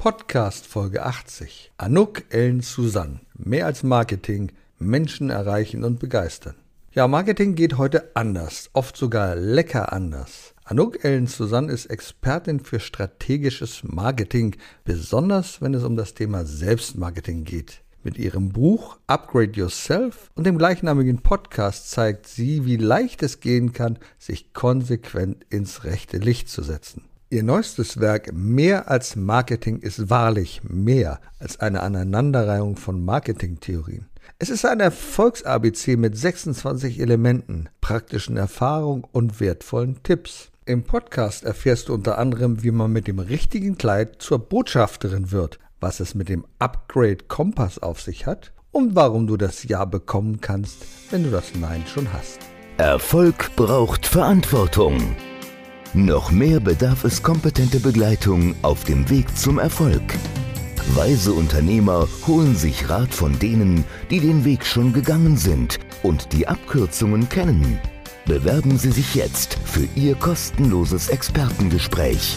Podcast Folge 80. Anouk Ellen Susanne. Mehr als Marketing, Menschen erreichen und begeistern. Ja, Marketing geht heute anders, oft sogar lecker anders. Anouk Ellen Susanne ist Expertin für strategisches Marketing, besonders wenn es um das Thema Selbstmarketing geht. Mit ihrem Buch Upgrade Yourself und dem gleichnamigen Podcast zeigt sie, wie leicht es gehen kann, sich konsequent ins rechte Licht zu setzen. Ihr neuestes Werk Mehr als Marketing ist wahrlich mehr als eine Aneinanderreihung von Marketingtheorien. Es ist ein Erfolgs-ABC mit 26 Elementen, praktischen Erfahrungen und wertvollen Tipps. Im Podcast erfährst du unter anderem, wie man mit dem richtigen Kleid zur Botschafterin wird, was es mit dem Upgrade Kompass auf sich hat und warum du das Ja bekommen kannst, wenn du das Nein schon hast. Erfolg braucht Verantwortung. Noch mehr bedarf es kompetente Begleitung auf dem Weg zum Erfolg. Weise Unternehmer holen sich Rat von denen, die den Weg schon gegangen sind und die Abkürzungen kennen. Bewerben Sie sich jetzt für Ihr kostenloses Expertengespräch.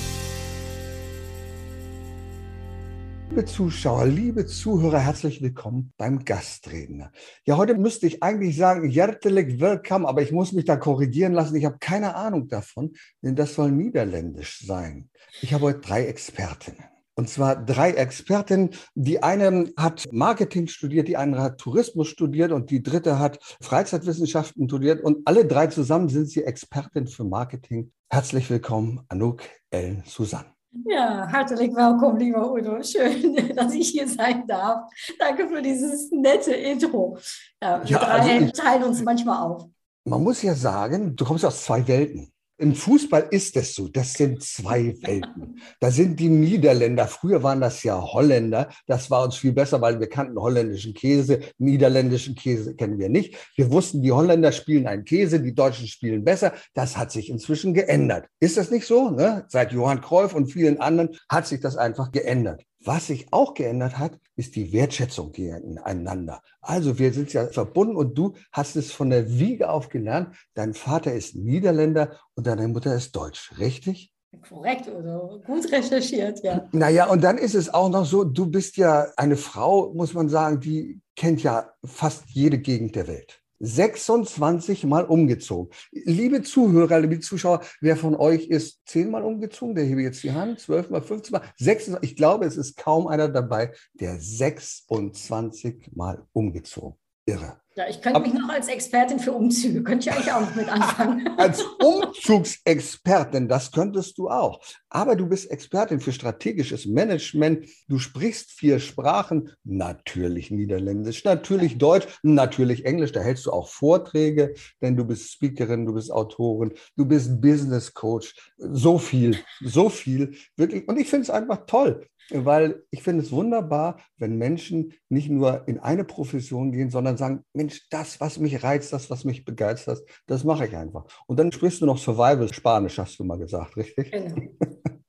Liebe Zuschauer, liebe Zuhörer, herzlich willkommen beim Gastredner. Ja, heute müsste ich eigentlich sagen, herzlich willkommen, aber ich muss mich da korrigieren lassen. Ich habe keine Ahnung davon, denn das soll niederländisch sein. Ich habe heute drei Expertinnen. Und zwar drei Expertinnen. Die eine hat Marketing studiert, die andere hat Tourismus studiert und die dritte hat Freizeitwissenschaften studiert. Und alle drei zusammen sind sie Expertin für Marketing. Herzlich willkommen, Anouk Ellen Susanne. Ja, herzlich willkommen, lieber Udo. Schön, dass ich hier sein darf. Danke für dieses nette Intro. Ja, wir ja, also ich, teilen uns manchmal auf. Man muss ja sagen, du kommst aus zwei Welten. Im Fußball ist es so, das sind zwei Welten. Da sind die Niederländer, früher waren das ja Holländer, das war uns viel besser, weil wir kannten holländischen Käse, niederländischen Käse kennen wir nicht. Wir wussten, die Holländer spielen einen Käse, die Deutschen spielen besser. Das hat sich inzwischen geändert. Ist das nicht so? Ne? Seit Johann Cruyff und vielen anderen hat sich das einfach geändert. Was sich auch geändert hat, ist die Wertschätzung gegeneinander. Also wir sind ja verbunden und du hast es von der Wiege auf gelernt. Dein Vater ist Niederländer und deine Mutter ist Deutsch, richtig? Korrekt, oder? Gut recherchiert, ja. Naja, und dann ist es auch noch so, du bist ja eine Frau, muss man sagen, die kennt ja fast jede Gegend der Welt. 26 Mal umgezogen. Liebe Zuhörer, liebe Zuschauer, wer von euch ist zehnmal umgezogen? Der hebe jetzt die Hand, zwölf Mal, 15 Mal, 26. Ich glaube, es ist kaum einer dabei, der 26 Mal umgezogen. Irre. Ja, ich könnte mich noch als Expertin für Umzüge, könnte ich eigentlich auch noch mit anfangen. als Umzugsexpertin, das könntest du auch. Aber du bist Expertin für strategisches Management. Du sprichst vier Sprachen, natürlich Niederländisch, natürlich Deutsch, natürlich Englisch. Da hältst du auch Vorträge, denn du bist Speakerin, du bist Autorin, du bist Business Coach. So viel, so viel, wirklich. Und ich finde es einfach toll weil ich finde es wunderbar, wenn Menschen nicht nur in eine Profession gehen, sondern sagen, Mensch, das, was mich reizt, das, was mich begeistert, das mache ich einfach. Und dann sprichst du noch Survival Spanisch, hast du mal gesagt, richtig? Genau.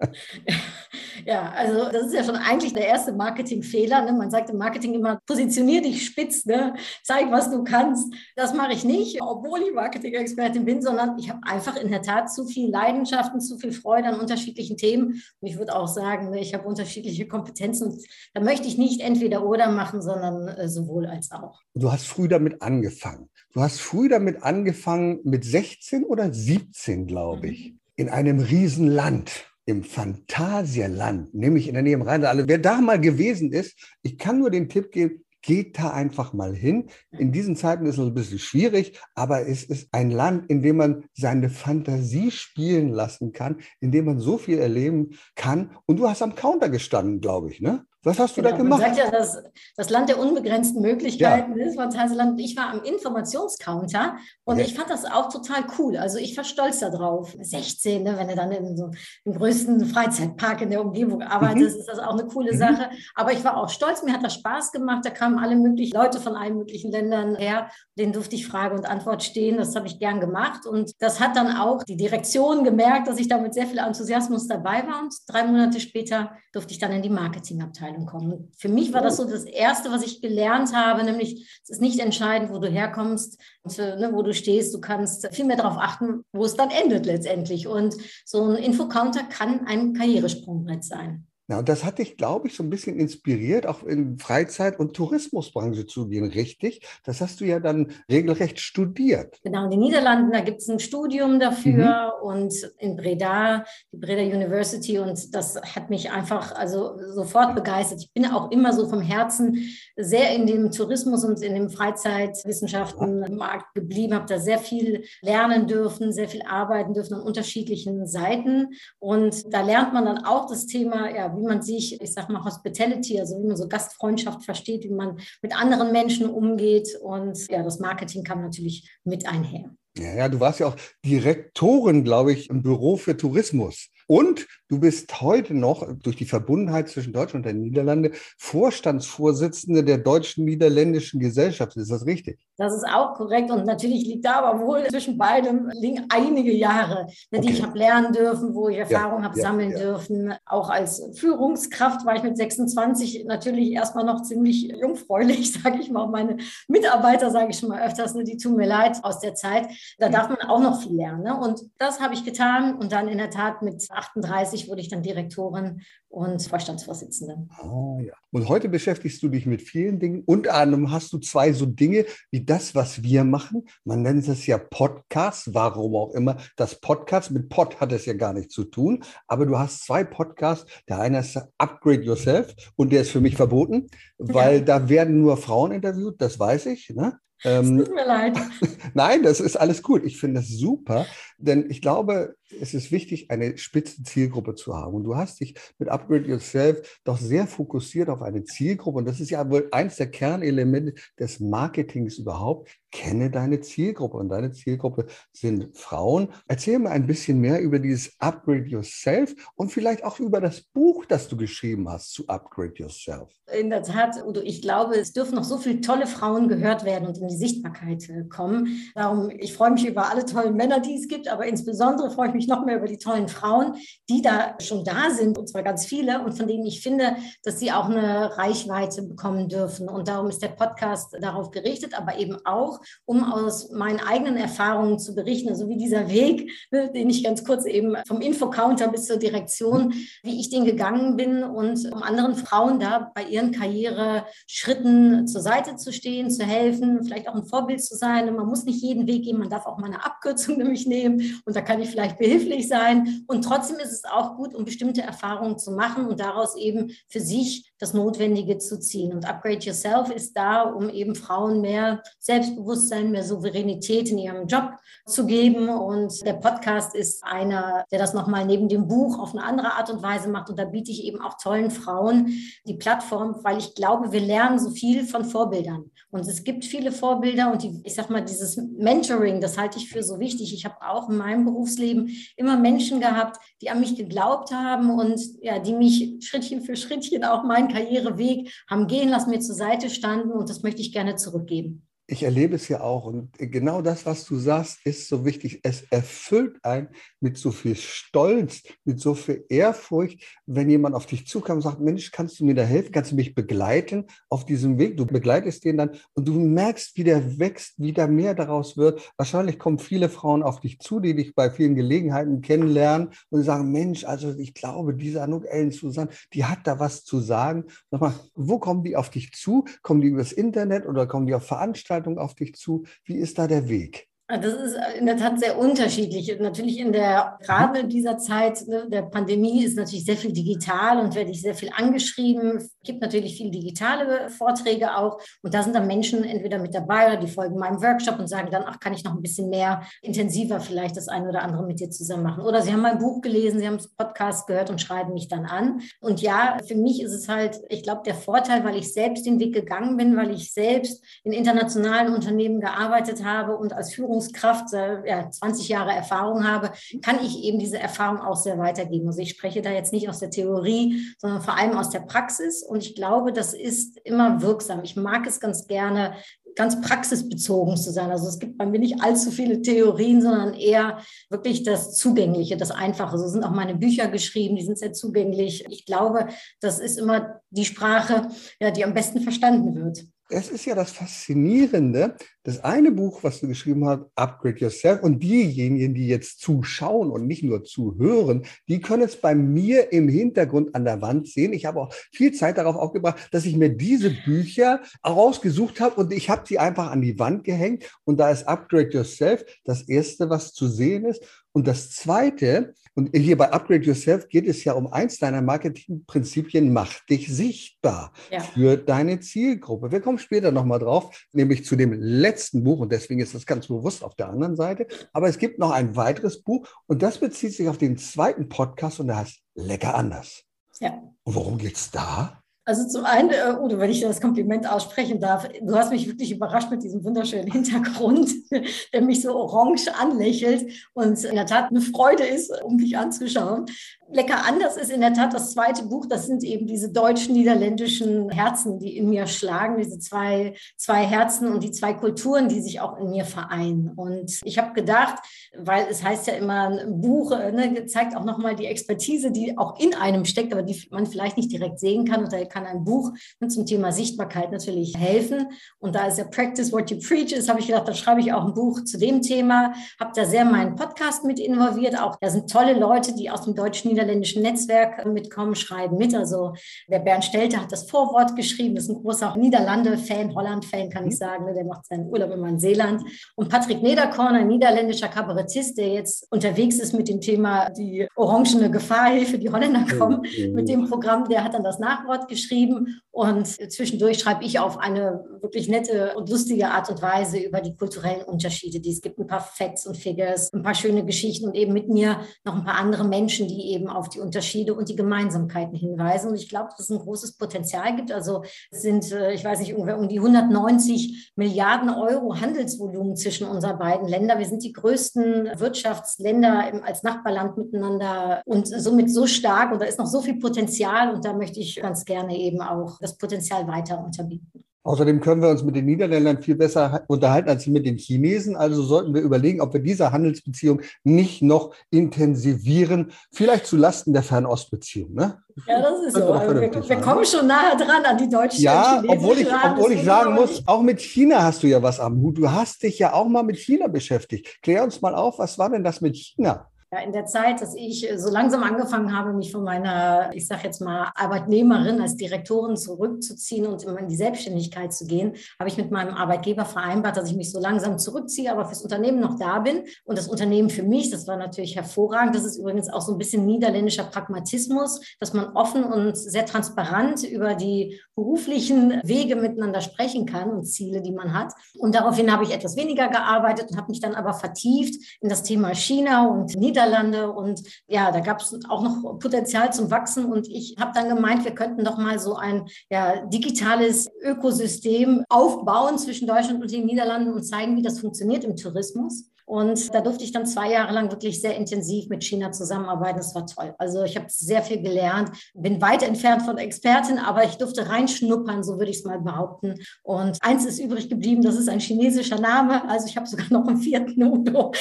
Ja, also das ist ja schon eigentlich der erste Marketingfehler. Ne? Man sagt im Marketing immer, positionier dich spitz, ne? zeig, was du kannst. Das mache ich nicht, obwohl ich Marketing-Expertin bin, sondern ich habe einfach in der Tat zu viel Leidenschaften, zu viel Freude an unterschiedlichen Themen. Und ich würde auch sagen, ne, ich habe unterschiedliche Kompetenzen. Da möchte ich nicht entweder oder machen, sondern äh, sowohl als auch. Du hast früh damit angefangen. Du hast früh damit angefangen, mit 16 oder 17, glaube ich, mhm. in einem Riesenland im Phantasialand, nämlich in der Nähe im Rheinland. Also wer da mal gewesen ist, ich kann nur den Tipp geben, geht da einfach mal hin. In diesen Zeiten ist es ein bisschen schwierig, aber es ist ein Land, in dem man seine Fantasie spielen lassen kann, in dem man so viel erleben kann. Und du hast am Counter gestanden, glaube ich, ne? Was hast du genau, da gemacht? Man sagt ja, dass das Land der unbegrenzten Möglichkeiten ja. ist, Phantasialand. Ich war am Informationscounter und ja. ich fand das auch total cool. Also ich war stolz darauf. 16, ne, wenn du dann in so im größten Freizeitpark in der Umgebung arbeitest, mhm. ist das auch eine coole mhm. Sache. Aber ich war auch stolz, mir hat das Spaß gemacht. Da kamen alle möglichen Leute von allen möglichen Ländern her. Den durfte ich Frage und Antwort stehen. Das habe ich gern gemacht. Und das hat dann auch die Direktion gemerkt, dass ich da mit sehr viel Enthusiasmus dabei war. Und drei Monate später durfte ich dann in die Marketingabteilung Kommen. Für mich war das so das Erste, was ich gelernt habe, nämlich es ist nicht entscheidend, wo du herkommst, und, ne, wo du stehst. Du kannst viel mehr darauf achten, wo es dann endet letztendlich. Und so ein Infocounter kann ein Karrieresprungbrett sein. Ja, und das hat dich, glaube ich, so ein bisschen inspiriert, auch in Freizeit- und Tourismusbranche zu gehen, richtig? Das hast du ja dann regelrecht studiert. Genau, in den Niederlanden, da gibt es ein Studium dafür mhm. und in Breda, die Breda University und das hat mich einfach also sofort begeistert. Ich bin auch immer so vom Herzen sehr in dem Tourismus und in dem Freizeitwissenschaftenmarkt geblieben, habe da sehr viel lernen dürfen, sehr viel arbeiten dürfen an unterschiedlichen Seiten und da lernt man dann auch das Thema, ja, wie man sich, ich sag mal, Hospitality, also wie man so Gastfreundschaft versteht, wie man mit anderen Menschen umgeht. Und ja, das Marketing kam natürlich mit einher. Ja, ja, du warst ja auch Direktorin, glaube ich, im Büro für Tourismus. Und du bist heute noch durch die Verbundenheit zwischen Deutschland und den Niederlande Vorstandsvorsitzende der deutschen niederländischen Gesellschaft. Ist das richtig? Das ist auch korrekt. Und natürlich liegt da aber wohl zwischen beidem liegen einige Jahre, ne, die okay. ich habe lernen dürfen, wo ich Erfahrung ja, habe ja, sammeln ja. dürfen. Auch als Führungskraft war ich mit 26 natürlich erstmal noch ziemlich jungfräulich, sage ich mal. Meine Mitarbeiter, sage ich schon mal öfters, ne, die tun mir leid aus der Zeit. Da darf man auch noch viel lernen. Ne? Und das habe ich getan und dann in der Tat mit 38 wurde ich dann Direktorin und Vorstandsvorsitzende. Ah, ja. Und heute beschäftigst du dich mit vielen Dingen. Unter anderem hast du zwei so Dinge wie das, was wir machen. Man nennt es ja Podcast, warum auch immer. Das Podcast mit Pod hat es ja gar nichts zu tun. Aber du hast zwei Podcasts. Der eine ist Upgrade Yourself und der ist für mich verboten, weil ja. da werden nur Frauen interviewt, das weiß ich. Ne? Ähm, Tut mir leid. Nein, das ist alles gut. Ich finde das super, denn ich glaube, es ist wichtig, eine spitze Zielgruppe zu haben. Und du hast dich mit Upgrade Yourself doch sehr fokussiert auf eine Zielgruppe. Und das ist ja wohl eins der Kernelemente des Marketings überhaupt. Kenne deine Zielgruppe. Und deine Zielgruppe sind Frauen. Erzähl mir ein bisschen mehr über dieses Upgrade Yourself und vielleicht auch über das Buch, das du geschrieben hast zu Upgrade Yourself. In der Tat, Udo, ich glaube, es dürfen noch so viele tolle Frauen gehört werden und in die Sichtbarkeit äh, kommen. Darum, ich freue mich über alle tollen Männer, die es gibt, aber insbesondere freue ich mich noch mehr über die tollen Frauen, die da schon da sind, und zwar ganz viele, und von denen ich finde, dass sie auch eine Reichweite bekommen dürfen. Und darum ist der Podcast darauf gerichtet, aber eben auch, um aus meinen eigenen Erfahrungen zu berichten, also wie dieser Weg, ne, den ich ganz kurz eben vom Infocounter bis zur Direktion, wie ich den gegangen bin und um anderen Frauen da bei ihren Karriereschritten zur Seite zu stehen, zu helfen, vielleicht auch ein Vorbild zu sein. Und man muss nicht jeden Weg gehen, man darf auch mal eine Abkürzung nämlich nehmen und da kann ich vielleicht behilflich sein. Und trotzdem ist es auch gut, um bestimmte Erfahrungen zu machen und daraus eben für sich das Notwendige zu ziehen. Und Upgrade Yourself ist da, um eben Frauen mehr Selbstbewusstsein, mehr Souveränität in ihrem Job zu geben. Und der Podcast ist einer, der das nochmal neben dem Buch auf eine andere Art und Weise macht. Und da biete ich eben auch tollen Frauen die Plattform, weil ich glaube, wir lernen so viel von Vorbildern. Und es gibt viele Vorbilder und die, ich sag mal, dieses Mentoring, das halte ich für so wichtig. Ich habe auch in meinem Berufsleben immer Menschen gehabt, die an mich geglaubt haben und ja, die mich Schrittchen für Schrittchen auch meinen Karriereweg haben gehen lassen, mir zur Seite standen und das möchte ich gerne zurückgeben ich erlebe es ja auch und genau das, was du sagst, ist so wichtig. Es erfüllt einen mit so viel Stolz, mit so viel Ehrfurcht, wenn jemand auf dich zukommt und sagt, Mensch, kannst du mir da helfen? Kannst du mich begleiten auf diesem Weg? Du begleitest den dann und du merkst, wie der wächst, wie da mehr daraus wird. Wahrscheinlich kommen viele Frauen auf dich zu, die dich bei vielen Gelegenheiten kennenlernen und sagen, Mensch, also ich glaube, diese Anouk Ellen Susanne, die hat da was zu sagen. Sag mal, wo kommen die auf dich zu? Kommen die übers Internet oder kommen die auf Veranstaltungen? Veranstaltung auf dich zu? Wie ist da der Weg? Ah, das ist in der Tat sehr unterschiedlich. Natürlich in der, gerade in dieser Zeit ne, der Pandemie ist natürlich sehr viel digital und werde ich sehr viel angeschrieben. Es gibt natürlich viele digitale Vorträge auch. Und da sind dann Menschen entweder mit dabei oder die folgen meinem Workshop und sagen dann, ach, kann ich noch ein bisschen mehr intensiver vielleicht das eine oder andere mit dir zusammen machen. Oder sie haben mein Buch gelesen, sie haben das Podcast gehört und schreiben mich dann an. Und ja, für mich ist es halt, ich glaube, der Vorteil, weil ich selbst den Weg gegangen bin, weil ich selbst in internationalen Unternehmen gearbeitet habe und als Führung Führungskraft, ja, 20 Jahre Erfahrung habe, kann ich eben diese Erfahrung auch sehr weitergeben. Also ich spreche da jetzt nicht aus der Theorie, sondern vor allem aus der Praxis. Und ich glaube, das ist immer wirksam. Ich mag es ganz gerne, ganz praxisbezogen zu sein. Also es gibt bei mir nicht allzu viele Theorien, sondern eher wirklich das Zugängliche, das Einfache. So sind auch meine Bücher geschrieben, die sind sehr zugänglich. Ich glaube, das ist immer die Sprache, ja, die am besten verstanden wird. Es ist ja das Faszinierende. Das eine Buch, was du geschrieben hast, Upgrade Yourself, und diejenigen, die jetzt zuschauen und nicht nur zuhören, die können es bei mir im Hintergrund an der Wand sehen. Ich habe auch viel Zeit darauf aufgebracht, dass ich mir diese Bücher rausgesucht habe und ich habe sie einfach an die Wand gehängt. Und da ist Upgrade Yourself das erste, was zu sehen ist. Und das zweite, und hier bei Upgrade Yourself geht es ja um eins deiner Marketingprinzipien, mach dich sichtbar ja. für deine Zielgruppe. Wir kommen später nochmal drauf, nämlich zu dem letzten Buch und deswegen ist das ganz bewusst auf der anderen Seite. Aber es gibt noch ein weiteres Buch und das bezieht sich auf den zweiten Podcast und der heißt Lecker anders. Ja. Und worum geht es da? Also zum einen, äh, Udo, wenn ich das Kompliment aussprechen darf, du hast mich wirklich überrascht mit diesem wunderschönen Hintergrund, der mich so orange anlächelt und in der Tat eine Freude ist, um dich anzuschauen. Lecker anders ist in der Tat das zweite Buch. Das sind eben diese deutsch-niederländischen Herzen, die in mir schlagen, diese zwei, zwei Herzen und die zwei Kulturen, die sich auch in mir vereinen. Und ich habe gedacht, weil es heißt ja immer, ein Buch ne, zeigt auch nochmal die Expertise, die auch in einem steckt, aber die man vielleicht nicht direkt sehen kann. Und da kann ein Buch ne, zum Thema Sichtbarkeit natürlich helfen. Und da ist ja Practice What You Preach ist, habe ich gedacht, da schreibe ich auch ein Buch zu dem Thema. Habe da sehr meinen Podcast mit involviert. Auch da sind tolle Leute, die aus dem deutschen niederländischen Netzwerk mitkommen, schreiben mit. Also der Bernd Stelter hat das Vorwort geschrieben, das ist ein großer Niederlande-Fan, Holland-Fan, kann ich mhm. sagen. Der macht seinen Urlaub immer in Seeland. Und Patrick Nederkorn, ein niederländischer Kabarettist, der jetzt unterwegs ist mit dem Thema die orangene Gefahrhilfe, die Holländer kommen, mit dem Programm, der hat dann das Nachwort geschrieben. Und zwischendurch schreibe ich auf eine wirklich nette und lustige Art und Weise über die kulturellen Unterschiede, die es gibt. Ein paar Facts und Figures, ein paar schöne Geschichten und eben mit mir noch ein paar andere Menschen, die eben auf die Unterschiede und die Gemeinsamkeiten hinweisen. Und ich glaube, dass es ein großes Potenzial gibt. Also es sind, äh, ich weiß nicht, ungefähr um die 190 Milliarden Euro Handelsvolumen zwischen unseren beiden Ländern. Wir sind die größten Wirtschaftsländer als Nachbarland miteinander und somit so stark. Und da ist noch so viel Potenzial. Und da möchte ich ganz gerne eben auch das Potenzial weiter unterbieten. Außerdem können wir uns mit den Niederländern viel besser unterhalten als mit den Chinesen. Also sollten wir überlegen, ob wir diese Handelsbeziehung nicht noch intensivieren, vielleicht zu Lasten der Fernostbeziehung. Ne? Ja, das ist so. Also wir, wir, kommen schon nahe dran an die deutschen Ja, obwohl ich, obwohl ich sagen muss, auch mit China hast du ja was am Hut. Du hast dich ja auch mal mit China beschäftigt. Klär uns mal auf, was war denn das mit China? Ja, in der Zeit, dass ich so langsam angefangen habe, mich von meiner, ich sage jetzt mal, Arbeitnehmerin als Direktorin zurückzuziehen und in die Selbstständigkeit zu gehen, habe ich mit meinem Arbeitgeber vereinbart, dass ich mich so langsam zurückziehe, aber fürs Unternehmen noch da bin. Und das Unternehmen für mich, das war natürlich hervorragend. Das ist übrigens auch so ein bisschen niederländischer Pragmatismus, dass man offen und sehr transparent über die beruflichen Wege miteinander sprechen kann und Ziele, die man hat. Und daraufhin habe ich etwas weniger gearbeitet und habe mich dann aber vertieft in das Thema China und Niederlande Niederlande und ja, da gab es auch noch Potenzial zum Wachsen und ich habe dann gemeint, wir könnten doch mal so ein ja, digitales Ökosystem aufbauen zwischen Deutschland und den Niederlanden und zeigen, wie das funktioniert im Tourismus. Und da durfte ich dann zwei Jahre lang wirklich sehr intensiv mit China zusammenarbeiten. Das war toll. Also ich habe sehr viel gelernt, bin weit entfernt von Expertin, aber ich durfte reinschnuppern, so würde ich es mal behaupten. Und eins ist übrig geblieben, das ist ein chinesischer Name. Also ich habe sogar noch einen vierten Udo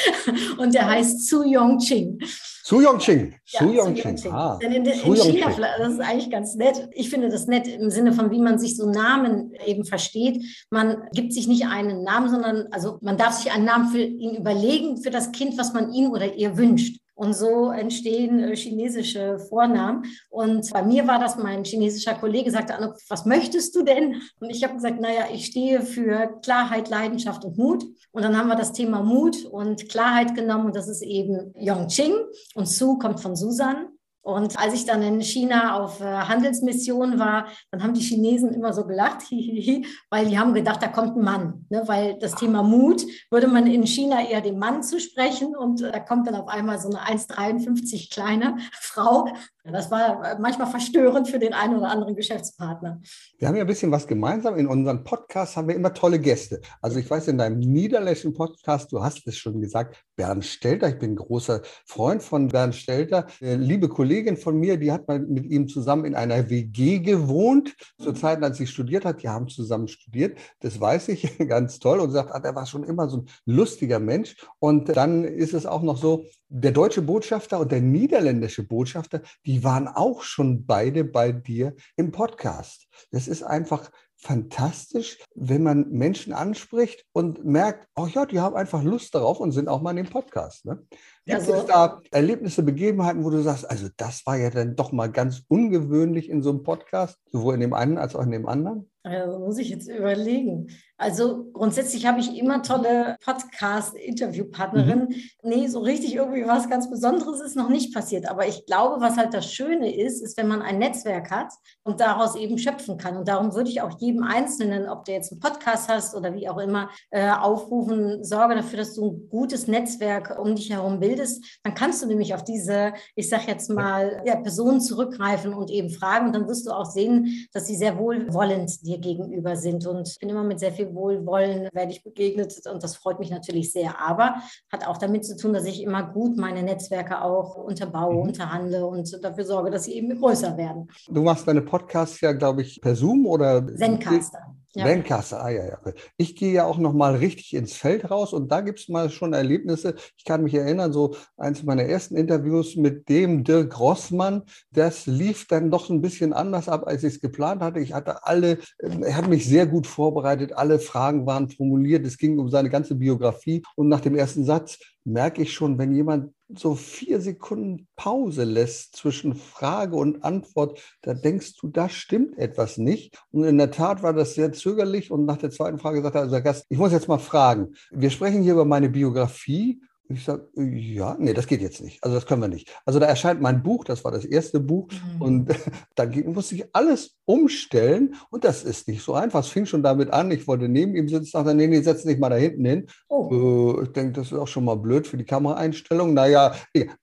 und der heißt Su Yongqing. Su Yongqing. Su Yongqing. Ah, Denn in, in China, das ist eigentlich ganz nett. Ich finde das nett im Sinne von, wie man sich so Namen eben versteht. Man gibt sich nicht einen Namen, sondern also man darf sich einen Namen für ihn überlegen, für das Kind, was man ihm oder ihr wünscht. Und so entstehen äh, chinesische Vornamen. Und bei mir war das, mein chinesischer Kollege sagte, Anuk, was möchtest du denn? Und ich habe gesagt, naja, ich stehe für Klarheit, Leidenschaft und Mut. Und dann haben wir das Thema Mut und Klarheit genommen. Und das ist eben Yongqing. Und Su kommt von Susan. Und als ich dann in China auf äh, Handelsmission war, dann haben die Chinesen immer so gelacht, weil die haben gedacht, da kommt ein Mann. Ne? Weil das Thema Mut würde man in China eher dem Mann zusprechen und äh, da kommt dann auf einmal so eine 1,53 kleine Frau das war manchmal verstörend für den einen oder anderen Geschäftspartner. Wir haben ja ein bisschen was gemeinsam. In unseren Podcasts haben wir immer tolle Gäste. Also ich weiß, in deinem niederländischen Podcast, du hast es schon gesagt, Bernd Stelter. Ich bin ein großer Freund von Bernd Stelter. Eine liebe Kollegin von mir, die hat mal mit ihm zusammen in einer WG gewohnt. Zur Zeit, als sie studiert hat, die haben zusammen studiert. Das weiß ich ganz toll und sagt, ah, er war schon immer so ein lustiger Mensch. Und dann ist es auch noch so, der deutsche Botschafter und der niederländische Botschafter, die die waren auch schon beide bei dir im Podcast. Das ist einfach fantastisch, wenn man Menschen anspricht und merkt, oh ja, die haben einfach Lust darauf und sind auch mal in dem Podcast. Ne? Gibt also, es da Erlebnisse, Begebenheiten, wo du sagst, also das war ja dann doch mal ganz ungewöhnlich in so einem Podcast, sowohl in dem einen als auch in dem anderen? Also muss ich jetzt überlegen. Also grundsätzlich habe ich immer tolle Podcast-Interviewpartnerinnen. Mhm. Nee, so richtig irgendwie was ganz Besonderes ist noch nicht passiert. Aber ich glaube, was halt das Schöne ist, ist, wenn man ein Netzwerk hat und daraus eben schöpfen kann. Und darum würde ich auch jedem Einzelnen, ob du jetzt einen Podcast hast oder wie auch immer, äh, aufrufen, sorge dafür, dass du ein gutes Netzwerk um dich herum bildest. Dann kannst du nämlich auf diese, ich sage jetzt mal, ja, Personen zurückgreifen und eben fragen. Und dann wirst du auch sehen, dass sie sehr wohlwollend dir gegenüber sind. Und ich bin immer mit sehr viel Wohlwollen werde ich begegnet und das freut mich natürlich sehr. Aber hat auch damit zu tun, dass ich immer gut meine Netzwerke auch unterbaue, mhm. unterhandle und dafür sorge, dass sie eben größer werden. Du machst deine Podcasts ja, glaube ich, per Zoom oder? Zencaster. Ja. Bandkasse, ah ja, ja. Ich gehe ja auch noch mal richtig ins Feld raus und da gibt es mal schon Erlebnisse. Ich kann mich erinnern, so eins meiner ersten Interviews mit dem Dirk Rossmann, das lief dann doch ein bisschen anders ab, als ich es geplant hatte. Ich hatte alle, ähm, er hat mich sehr gut vorbereitet, alle Fragen waren formuliert, es ging um seine ganze Biografie und nach dem ersten Satz merke ich schon, wenn jemand so vier Sekunden Pause lässt zwischen Frage und Antwort, da denkst du, da stimmt etwas nicht. Und in der Tat war das sehr zögerlich. Und nach der zweiten Frage sagte er, also Gast, ich muss jetzt mal fragen. Wir sprechen hier über meine Biografie ich sage, ja, nee, das geht jetzt nicht. Also das können wir nicht. Also da erscheint mein Buch, das war das erste Buch. Mhm. Und dann musste ich alles umstellen. Und das ist nicht so einfach. Es fing schon damit an, ich wollte neben ihm sitzen, dachte, nee, nee, setz dich mal da hinten hin. Oh. Ich denke, das ist auch schon mal blöd für die Kameraeinstellung. Naja,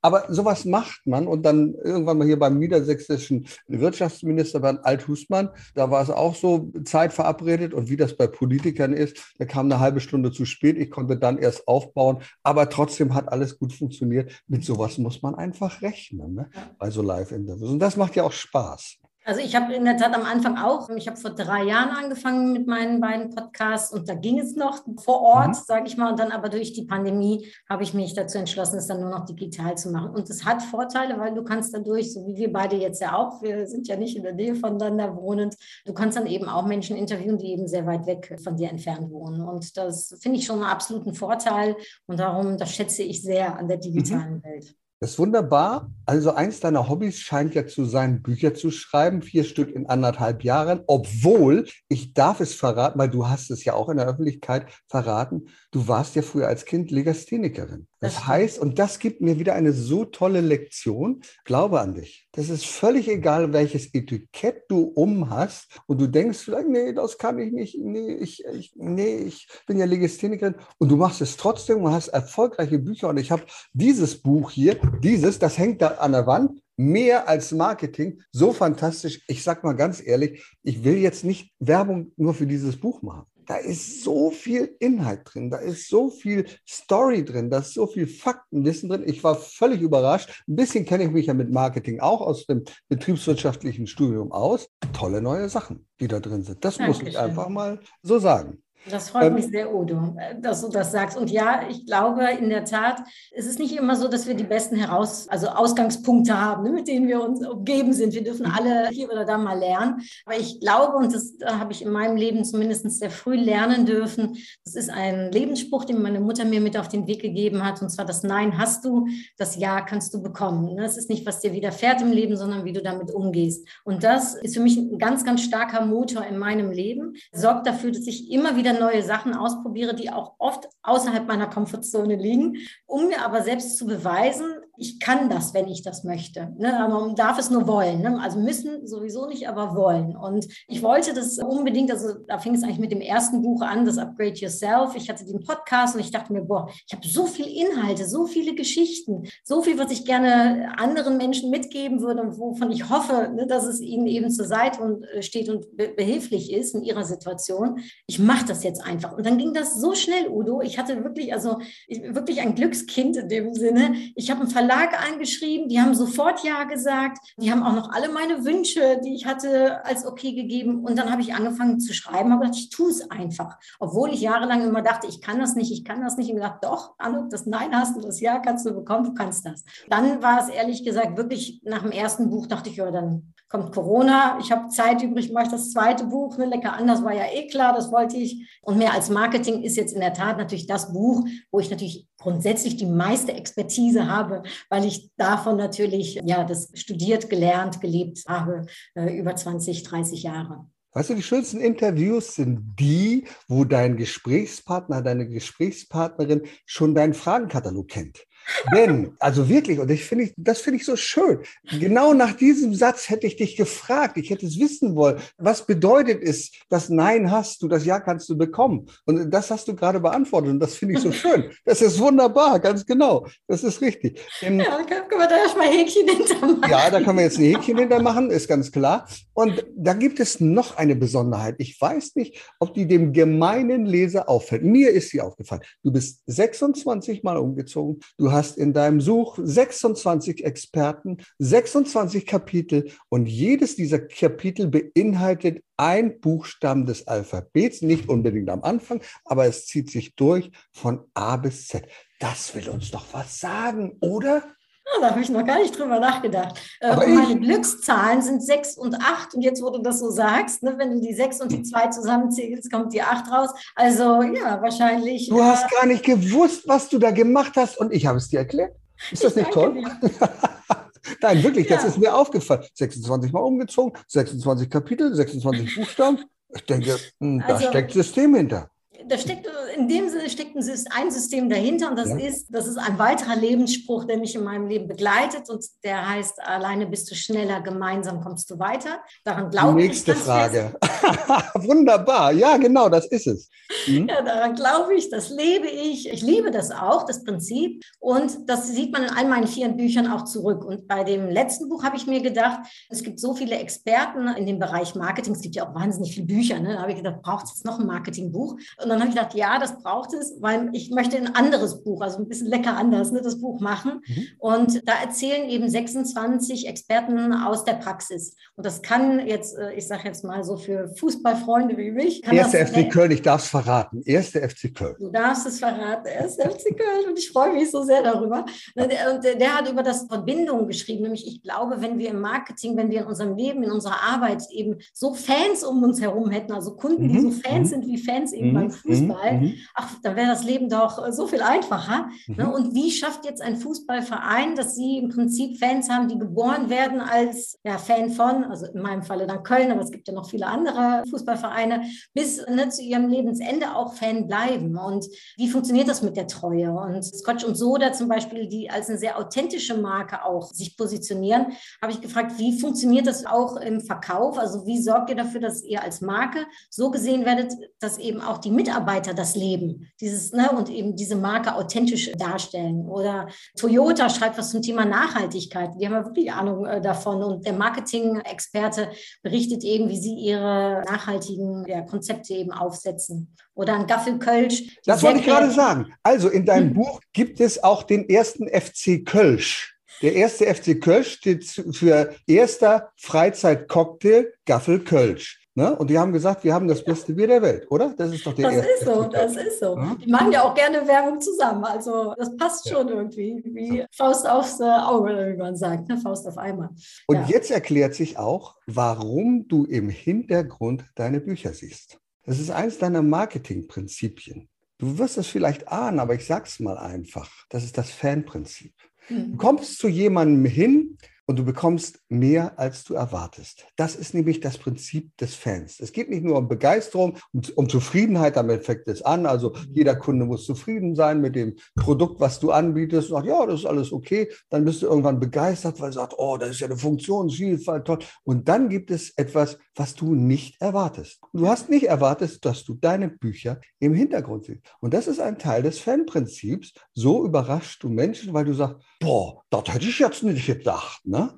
aber sowas macht man. Und dann irgendwann mal hier beim niedersächsischen Wirtschaftsminister Bernd Althusmann, da war es auch so Zeit verabredet. Und wie das bei Politikern ist, der kam eine halbe Stunde zu spät. Ich konnte dann erst aufbauen. Aber trotzdem trotzdem hat alles gut funktioniert. Mit sowas muss man einfach rechnen, ne? bei so Live-Interviews. Und das macht ja auch Spaß. Also ich habe in der Tat am Anfang auch, ich habe vor drei Jahren angefangen mit meinen beiden Podcasts und da ging es noch vor Ort, mhm. sage ich mal, und dann aber durch die Pandemie habe ich mich dazu entschlossen, es dann nur noch digital zu machen. Und es hat Vorteile, weil du kannst dadurch, so wie wir beide jetzt ja auch, wir sind ja nicht in der Nähe voneinander wohnend, du kannst dann eben auch Menschen interviewen, die eben sehr weit weg von dir entfernt wohnen. Und das finde ich schon einen absoluten Vorteil und darum, das schätze ich sehr an der digitalen mhm. Welt. Das ist wunderbar. Also eins deiner Hobbys scheint ja zu sein, Bücher zu schreiben, vier Stück in anderthalb Jahren, obwohl, ich darf es verraten, weil du hast es ja auch in der Öffentlichkeit verraten, du warst ja früher als Kind Legasthenikerin. Das heißt, und das gibt mir wieder eine so tolle Lektion, glaube an dich. Das ist völlig egal, welches Etikett du um hast und du denkst vielleicht, nee, das kann ich nicht, nee, ich, ich, nee, ich bin ja Legasthenikerin und du machst es trotzdem und hast erfolgreiche Bücher. Und ich habe dieses Buch hier, dieses, das hängt da an der Wand, mehr als Marketing, so fantastisch. Ich sag mal ganz ehrlich, ich will jetzt nicht Werbung nur für dieses Buch machen da ist so viel Inhalt drin, da ist so viel Story drin, da ist so viel Faktenwissen drin. Ich war völlig überrascht. Ein bisschen kenne ich mich ja mit Marketing auch aus dem betriebswirtschaftlichen Studium aus. Tolle neue Sachen, die da drin sind. Das Dankeschön. muss ich einfach mal so sagen. Das freut ähm, mich sehr, Udo, dass du das sagst. Und ja, ich glaube in der Tat, es ist nicht immer so, dass wir die besten Heraus also Ausgangspunkte haben, ne, mit denen wir uns umgeben sind. Wir dürfen alle hier oder da mal lernen. Aber ich glaube, und das habe ich in meinem Leben zumindest sehr früh lernen dürfen, das ist ein Lebensspruch, den meine Mutter mir mit auf den Weg gegeben hat. Und zwar das Nein hast du, das Ja kannst du bekommen. Das ist nicht, was dir widerfährt im Leben, sondern wie du damit umgehst. Und das ist für mich ein ganz, ganz starker Motor in meinem Leben. Sorgt dafür, dass ich immer wieder wieder neue Sachen ausprobiere, die auch oft außerhalb meiner Komfortzone liegen, um mir aber selbst zu beweisen, ich kann das, wenn ich das möchte. Ne? Man darf es nur wollen. Ne? Also müssen sowieso nicht, aber wollen. Und ich wollte das unbedingt, also da fing es eigentlich mit dem ersten Buch an, das Upgrade Yourself. Ich hatte den Podcast und ich dachte mir, boah, ich habe so viele Inhalte, so viele Geschichten, so viel, was ich gerne anderen Menschen mitgeben würde und wovon ich hoffe, ne, dass es ihnen eben zur Seite und, äh, steht und behilflich ist in ihrer Situation. Ich mache das jetzt einfach. Und dann ging das so schnell, Udo. Ich hatte wirklich, also ich, wirklich ein Glückskind in dem Sinne. Ich habe einen Verlag Verlag angeschrieben, die haben sofort Ja gesagt. Die haben auch noch alle meine Wünsche, die ich hatte, als okay gegeben. Und dann habe ich angefangen zu schreiben, gedacht, ich tue es einfach. Obwohl ich jahrelang immer dachte, ich kann das nicht, ich kann das nicht. Und gedacht, doch, Anuk, das Nein hast du, das Ja kannst du bekommen, du kannst das. Dann war es ehrlich gesagt wirklich nach dem ersten Buch, dachte ich, ja, dann kommt Corona, ich habe Zeit übrig, mache ich das zweite Buch, ne, lecker anders war ja eh klar, das wollte ich. Und mehr als Marketing ist jetzt in der Tat natürlich das Buch, wo ich natürlich grundsätzlich die meiste Expertise habe, weil ich davon natürlich ja das studiert, gelernt, gelebt habe äh, über 20, 30 Jahre. Weißt du, die schönsten Interviews sind die, wo dein Gesprächspartner, deine Gesprächspartnerin schon deinen Fragenkatalog kennt. Denn, also wirklich, und ich finde, das finde ich so schön. Genau nach diesem Satz hätte ich dich gefragt. Ich hätte es wissen wollen. Was bedeutet es, das Nein hast du, das Ja kannst du bekommen? Und das hast du gerade beantwortet. Und das finde ich so schön. Das ist wunderbar, ganz genau. Das ist richtig. Denn, ja, können wir da erstmal Häkchen hintermachen. Ja, da können wir jetzt ein Häkchen hintermachen, ist ganz klar. Und da gibt es noch eine Besonderheit. Ich weiß nicht, ob die dem gemeinen Leser auffällt. Mir ist sie aufgefallen. Du bist 26 Mal umgezogen. Du hast hast in deinem Such 26 Experten, 26 Kapitel und jedes dieser Kapitel beinhaltet ein Buchstaben des Alphabets, nicht unbedingt am Anfang, aber es zieht sich durch von A bis Z. Das will uns doch was sagen, oder? Ja, da habe ich noch gar nicht drüber nachgedacht. Äh, und meine Glückszahlen sind 6 und 8. Und jetzt, wo du das so sagst, ne, wenn du die 6 und die 2 zusammenzählst, kommt die 8 raus. Also ja, wahrscheinlich. Du äh, hast gar nicht gewusst, was du da gemacht hast und ich habe es dir erklärt. Ist das nicht toll? Nein, wirklich, ja. das ist mir aufgefallen. 26 Mal umgezogen, 26 Kapitel, 26 Buchstaben. Ich denke, hm, da also, steckt System hinter da steckt, in dem Sinne steckt ein System dahinter und das ja. ist, das ist ein weiterer Lebensspruch, der mich in meinem Leben begleitet und der heißt, alleine bist du schneller, gemeinsam kommst du weiter. Daran glaube ich. Nächste Frage. Wunderbar. Ja, genau, das ist es. Mhm. Ja, daran glaube ich, das lebe ich. Ich liebe das auch, das Prinzip. Und das sieht man in all meinen vier Büchern auch zurück. Und bei dem letzten Buch habe ich mir gedacht, es gibt so viele Experten in dem Bereich Marketing. Es gibt ja auch wahnsinnig viele Bücher. Ne? Da habe ich gedacht, braucht es jetzt noch ein Marketingbuch? Und dann habe ich gedacht, ja, das braucht es, weil ich möchte ein anderes Buch, also ein bisschen lecker anders, ne, das Buch machen. Mhm. Und da erzählen eben 26 Experten aus der Praxis. Und das kann jetzt, äh, ich sage jetzt mal so für Fußballfreunde wie mich. Erste FC Köln, ich darf es verraten. Erste FC Köln. Du darfst es verraten. Erste FC Köln. Und ich freue mich so sehr darüber. Und der, der hat über das Verbindung geschrieben. Nämlich, ich glaube, wenn wir im Marketing, wenn wir in unserem Leben, in unserer Arbeit eben so Fans um uns herum hätten, also Kunden, mhm. die so Fans mhm. sind wie Fans eben mhm. beim Fußball, mhm. ach, dann wäre das Leben doch so viel einfacher. Ne? Mhm. Und wie schafft jetzt ein Fußballverein, dass sie im Prinzip Fans haben, die geboren werden als ja, Fan von, also in meinem Falle dann Köln, aber es gibt ja noch viele andere Fußballvereine, bis ne, zu ihrem Lebensende auch Fan bleiben. Und wie funktioniert das mit der Treue? Und Scotch und Soda zum Beispiel, die als eine sehr authentische Marke auch sich positionieren, habe ich gefragt, wie funktioniert das auch im Verkauf? Also wie sorgt ihr dafür, dass ihr als Marke so gesehen werdet, dass eben auch die Mitarbeiter das leben, dieses, ne, und eben diese Marke authentisch darstellen. Oder Toyota schreibt was zum Thema Nachhaltigkeit. Die haben ja wirklich Ahnung äh, davon. Und der Marketing-Experte berichtet eben, wie sie ihre nachhaltigen ja, Konzepte eben aufsetzen. Oder ein Gaffel Kölsch. Das wollte ich gerade sagen. Also in deinem hm. Buch gibt es auch den ersten FC Kölsch. Der erste FC Kölsch steht für erster Freizeitcocktail Gaffel Kölsch. Ne? Und die haben gesagt, wir haben das beste Bier der Welt, oder? Das ist doch der Das erste ist so, das ist so. Ja? Die machen ja auch gerne Werbung zusammen. Also das passt schon ja. irgendwie, wie Faust aufs äh, Auge, wie man sagt, ne? Faust auf einmal. Und ja. jetzt erklärt sich auch, warum du im Hintergrund deine Bücher siehst. Das ist eins deiner Marketingprinzipien. Du wirst es vielleicht ahnen, aber ich sag's mal einfach. Das ist das Fanprinzip. Mhm. Du kommst zu jemandem hin, und du bekommst mehr, als du erwartest. Das ist nämlich das Prinzip des Fans. Es geht nicht nur um Begeisterung, um, um Zufriedenheit, damit fängt es an. Also jeder Kunde muss zufrieden sein mit dem Produkt, was du anbietest. Und sagt, ja, das ist alles okay. Dann bist du irgendwann begeistert, weil du sagst, oh, das ist ja eine Funktionsvielfalt, toll. Und dann gibt es etwas, was du nicht erwartest. Du hast nicht erwartet, dass du deine Bücher im Hintergrund siehst. Und das ist ein Teil des Fanprinzips. So überraschst du Menschen, weil du sagst, boah, das hätte ich jetzt nicht gedacht. Ne? Huh?